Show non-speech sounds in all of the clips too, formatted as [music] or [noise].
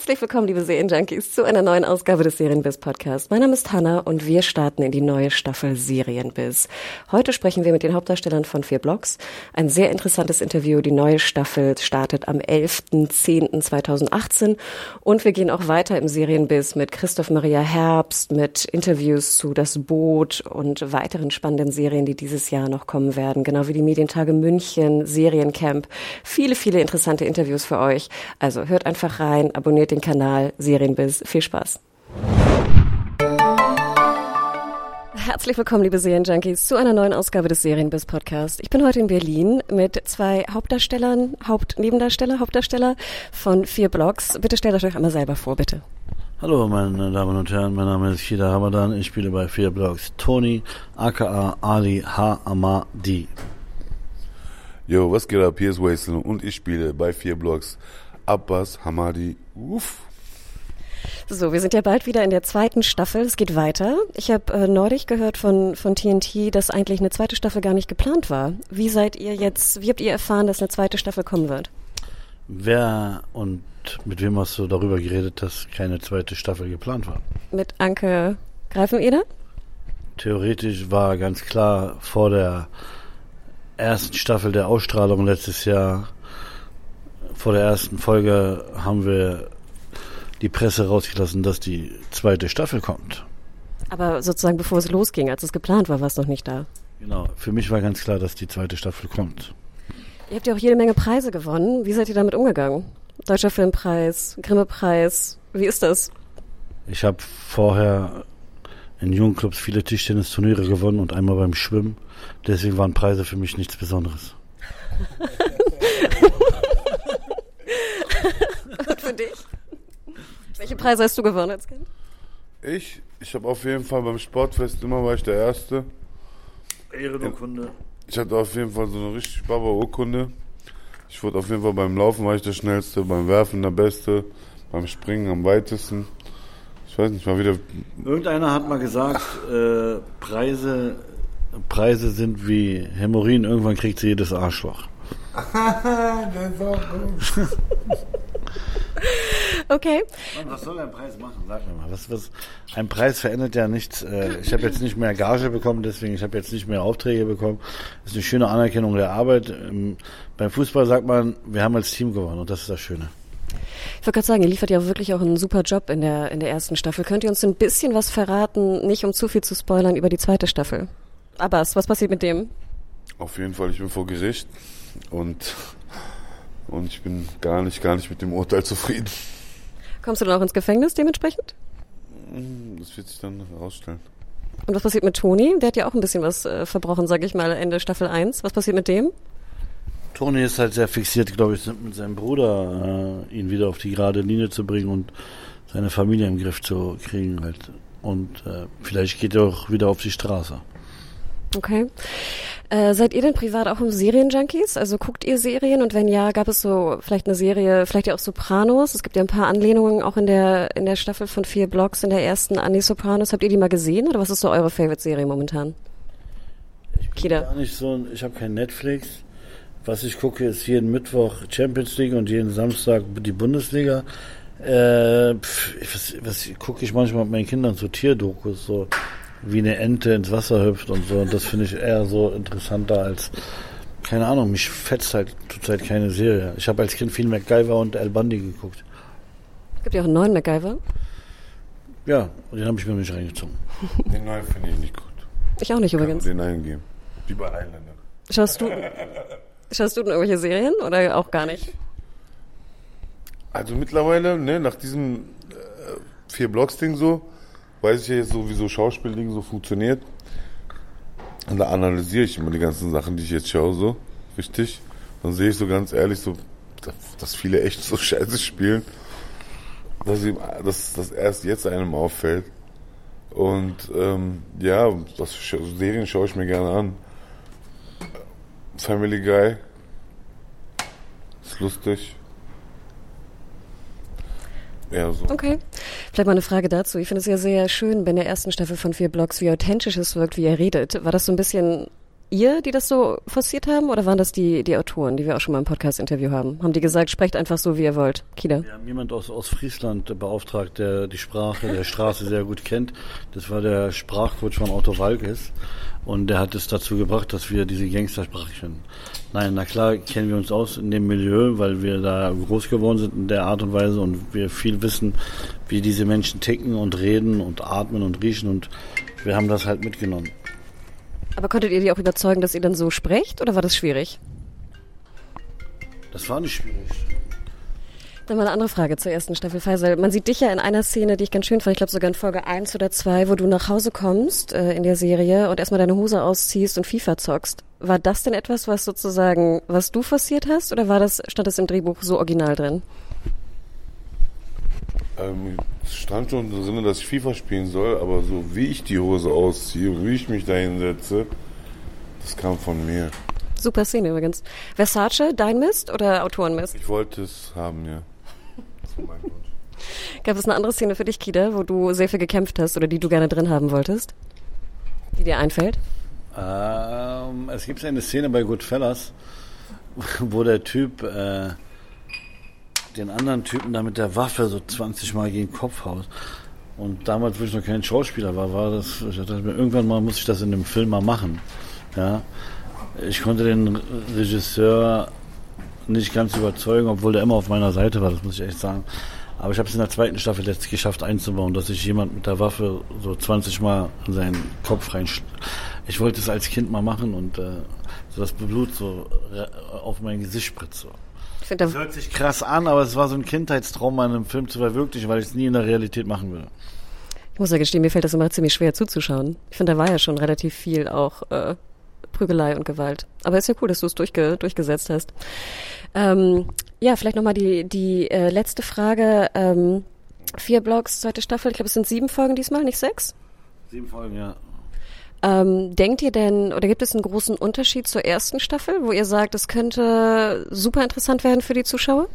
Herzlich willkommen, liebe Serienjunkies, zu einer neuen Ausgabe des Serienbiz Podcasts. Mein Name ist Hanna und wir starten in die neue Staffel Serienbiz. Heute sprechen wir mit den Hauptdarstellern von vier Blogs. Ein sehr interessantes Interview. Die neue Staffel startet am 11.10.2018 und wir gehen auch weiter im Serienbiz mit Christoph Maria Herbst, mit Interviews zu Das Boot und weiteren spannenden Serien, die dieses Jahr noch kommen werden. Genau wie die Medientage München, Seriencamp. Viele, viele interessante Interviews für euch. Also hört einfach rein, abonniert abonniert den Kanal Serienbiz. Viel Spaß. Herzlich willkommen, liebe Serienjunkies, zu einer neuen Ausgabe des Serienbiz Podcast. Ich bin heute in Berlin mit zwei Hauptdarstellern, Hauptnebendarsteller, Hauptdarsteller von vier Blogs. Bitte stellt euch einmal selber vor, bitte. Hallo, meine Damen und Herren, mein Name ist Shida Hamadan. Ich spiele bei vier Blogs Tony, aka Ali H. Amadi. Yo, was geht ab? Hier ist Waisel und ich spiele bei vier Blogs Abbas Hamadi. Uff. So, wir sind ja bald wieder in der zweiten Staffel. Es geht weiter. Ich habe äh, neulich gehört von, von TNT, dass eigentlich eine zweite Staffel gar nicht geplant war. Wie seid ihr jetzt, wie habt ihr erfahren, dass eine zweite Staffel kommen wird? Wer und mit wem hast du darüber geredet, dass keine zweite Staffel geplant war? Mit Anke Greifeneder? Theoretisch war ganz klar vor der ersten Staffel der Ausstrahlung letztes Jahr vor der ersten Folge haben wir die Presse rausgelassen, dass die zweite Staffel kommt. Aber sozusagen bevor es losging, als es geplant war, war es noch nicht da. Genau, für mich war ganz klar, dass die zweite Staffel kommt. Ihr habt ja auch jede Menge Preise gewonnen. Wie seid ihr damit umgegangen? Deutscher Filmpreis, Grimme-Preis, wie ist das? Ich habe vorher in Jugendclubs viele Tischtennisturniere gewonnen und einmal beim Schwimmen. Deswegen waren Preise für mich nichts Besonderes. [laughs] Und für dich? Welche Preise hast du gewonnen als Kind? Ich? Ich habe auf jeden Fall beim Sportfest immer war ich der Erste. Ehrenurkunde. Ich hatte auf jeden Fall so eine richtig baba Urkunde. Ich wurde auf jeden Fall beim Laufen war ich der Schnellste, beim Werfen der Beste, beim Springen am weitesten. Ich weiß nicht mal wieder. Irgendeiner hat mal gesagt, äh, Preise, Preise sind wie Hämorrhoiden, irgendwann kriegt sie jedes Arschloch. [laughs] das ist auch gut. [laughs] Okay. Und was soll ein Preis machen? Sag mir mal. Was, was, ein Preis verändert ja nichts. Äh, Ich habe jetzt nicht mehr Gage bekommen, deswegen ich habe jetzt nicht mehr Aufträge bekommen. Das ist eine schöne Anerkennung der Arbeit. Ähm, Beim Fußball sagt man, wir haben als Team gewonnen und das ist das Schöne. Ich wollte gerade sagen, ihr liefert ja wirklich auch einen super Job in der, in der ersten Staffel. Könnt ihr uns ein bisschen was verraten, nicht um zu viel zu spoilern, über die zweite Staffel? Abbas, was passiert mit dem? Auf jeden Fall, ich bin vor Gericht und, und ich bin gar nicht, gar nicht mit dem Urteil zufrieden. Kommst du dann auch ins Gefängnis dementsprechend? Das wird sich dann herausstellen. Und was passiert mit Toni? Der hat ja auch ein bisschen was äh, verbrochen, sag ich mal, Ende Staffel 1. Was passiert mit dem? Toni ist halt sehr fixiert, glaube ich, mit seinem Bruder, äh, ihn wieder auf die gerade Linie zu bringen und seine Familie im Griff zu kriegen halt. Und äh, vielleicht geht er auch wieder auf die Straße. Okay. Äh, seid ihr denn privat auch im Serienjunkies? Also guckt ihr Serien und wenn ja, gab es so vielleicht eine Serie, vielleicht ja auch Sopranos? Es gibt ja ein paar Anlehnungen auch in der in der Staffel von vier Blogs in der ersten an die Sopranos. Habt ihr die mal gesehen oder was ist so eure Favorite-Serie momentan? Ich bin Kida. gar nicht so, ein- ich habe kein Netflix. Was ich gucke, ist jeden Mittwoch Champions League und jeden Samstag die Bundesliga. Äh, pf, was, was gucke ich manchmal mit meinen Kindern so Tierdokus, so wie eine Ente ins Wasser hüpft und so. Und das finde ich eher so interessanter als, keine Ahnung, mich fetzt halt zurzeit keine Serie. Ich habe als Kind viel MacGyver und El Bundy geguckt. Gibt ja auch einen neuen MacGyver. Ja, und den habe ich mir nicht reingezogen. [laughs] Den neuen finde ich nicht gut. Ich auch nicht Kann übrigens. den eingeben. Wie bei Highlander. Schaust du Schaust du denn irgendwelche Serien oder auch gar nicht? Also mittlerweile, ne, nach diesem äh, vier Blocks-Ding so, weiß ich ja jetzt so, wie so Schauspielding so funktioniert. Und da analysiere ich immer die ganzen Sachen, die ich jetzt schaue, so, richtig. Dann sehe ich so ganz ehrlich so, dass- viele echt so [laughs] scheiße spielen. dass, ihm, dass das erst jetzt einem auffällt. Und ähm, ja, das Serien schaue ich mir gerne an. Family Guy ist lustig. Ja, so. Okay. Vielleicht mal eine Frage dazu. Ich finde es ja sehr schön, bei der ersten Staffel von vier Blogs, wie authentisch es wirkt, wie er redet. War das so ein bisschen ihr, die das so forciert haben, oder waren das die, die Autoren, die wir auch schon mal im Podcast-Interview haben? Haben die gesagt, sprecht einfach so, wie ihr wollt? Kida? Wir haben jemand aus, aus Friesland beauftragt, der die Sprache der Straße sehr gut kennt. Das war der Sprachcoach von Otto Walkes. Und der hat es dazu gebracht, dass wir diese Gangstersprache kennen. Nein, na klar kennen wir uns aus in dem Milieu, weil wir da groß geworden sind in der Art und Weise und wir viel wissen, wie diese Menschen ticken und reden und atmen und riechen und wir haben das halt mitgenommen. Aber konntet ihr die auch überzeugen, dass ihr dann so sprecht oder war das schwierig? Das war nicht schwierig. Dann mal eine andere Frage zur ersten Staffel Faisal. Man sieht dich ja in einer Szene, die ich ganz schön fand, ich glaube sogar in Folge 1 oder 2, wo du nach Hause kommst äh, in der Serie und erstmal deine Hose ausziehst und FIFA zockst. War das denn etwas, was sozusagen, was du forciert hast oder war das, stand das im Drehbuch so original drin? Ähm, es stand schon drin, dass ich FIFA spielen soll, aber so wie ich die Hose ausziehe, wie ich mich da hinsetze, das kam von mir. Super Szene übrigens. Versace, dein Mist oder Autorenmist? Ich wollte es haben, ja. Das war mein Wunsch. Gab es eine andere Szene für dich, Kida, wo du sehr viel gekämpft hast oder die du gerne drin haben wolltest? Die dir einfällt? Ähm, es gibt eine Szene bei Goodfellas, [laughs] wo der Typ äh, den anderen Typen da mit der Waffe so 20 Mal gegen den Kopf haut. Und damals, wo ich noch kein Schauspieler war, war das, ich dachte mir, irgendwann mal muss ich das in dem Film mal machen. Ja. Ich konnte den Regisseur nicht ganz überzeugen, obwohl der immer auf meiner Seite war, das muss ich echt sagen. Aber ich habe es in der zweiten Staffel jetzt geschafft einzubauen, dass sich jemand mit der Waffe so 20 Mal in seinen Kopf rein. Ich wollte es als Kind mal machen und äh, so das Blut so auf mein Gesicht spritzt. So. Finde, Das hört sich krass an, aber es war so ein Kindheitstraum, in einem Film zu verwirklichen, weil ich es nie in der Realität machen würde. Ich muss ja gestehen, mir fällt das immer ziemlich schwer zuzuschauen. Ich finde, da war ja schon relativ viel auch äh, Prügelei und Gewalt. Aber ist ja cool, dass du es durchge durchgesetzt hast. Ähm, ja, vielleicht nochmal die, die äh, letzte Frage. Ähm, vier Blogs, zweite Staffel. Ich glaube, es sind sieben Folgen diesmal, nicht sechs. Sieben Folgen, ja. Ähm, denkt ihr denn, oder gibt es einen großen Unterschied zur ersten Staffel, wo ihr sagt, es könnte super interessant werden für die Zuschauer?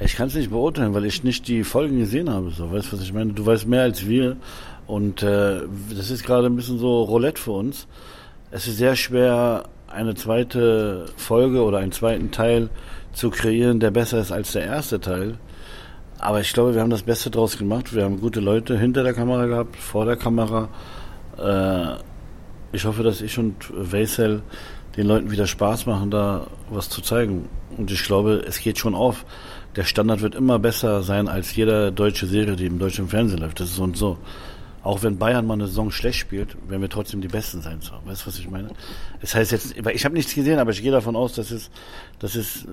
Ich kann es nicht beurteilen, weil ich nicht die Folgen gesehen habe. So, weißt du, was ich meine? Du weißt mehr als wir. Und äh, das ist gerade ein bisschen so Roulette für uns. Es ist sehr schwer, eine zweite Folge oder einen zweiten Teil zu kreieren, der besser ist als der erste Teil. Aber ich glaube, wir haben das Beste draus gemacht. Wir haben gute Leute hinter der Kamera gehabt, vor der Kamera. Äh, ich hoffe, dass ich und Weisel den Leuten wieder Spaß machen, da was zu zeigen. Und ich glaube, es geht schon auf. Der Standard wird immer besser sein als jede deutsche Serie, die im deutschen Fernsehen läuft. Das ist so und so. Auch wenn Bayern mal eine Saison schlecht spielt, werden wir trotzdem die Besten sein. So. Weißt du, was ich meine? Das heißt jetzt, ich habe nichts gesehen, aber ich gehe davon aus, dass es, dass es äh,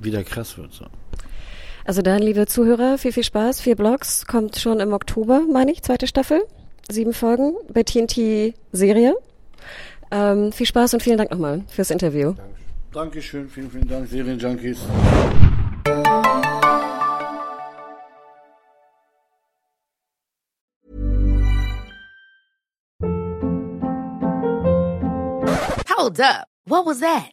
wieder krass wird. So. Also dann, liebe Zuhörer, viel, viel Spaß. Vier Blogs kommt schon im Oktober, meine ich, zweite Staffel. Sieben Folgen bei TNT Serie. Ähm, viel Spaß und vielen Dank nochmal fürs Interview. Dankeschön, vielen, vielen Dank, Serienjunkies. Hold up. What was that?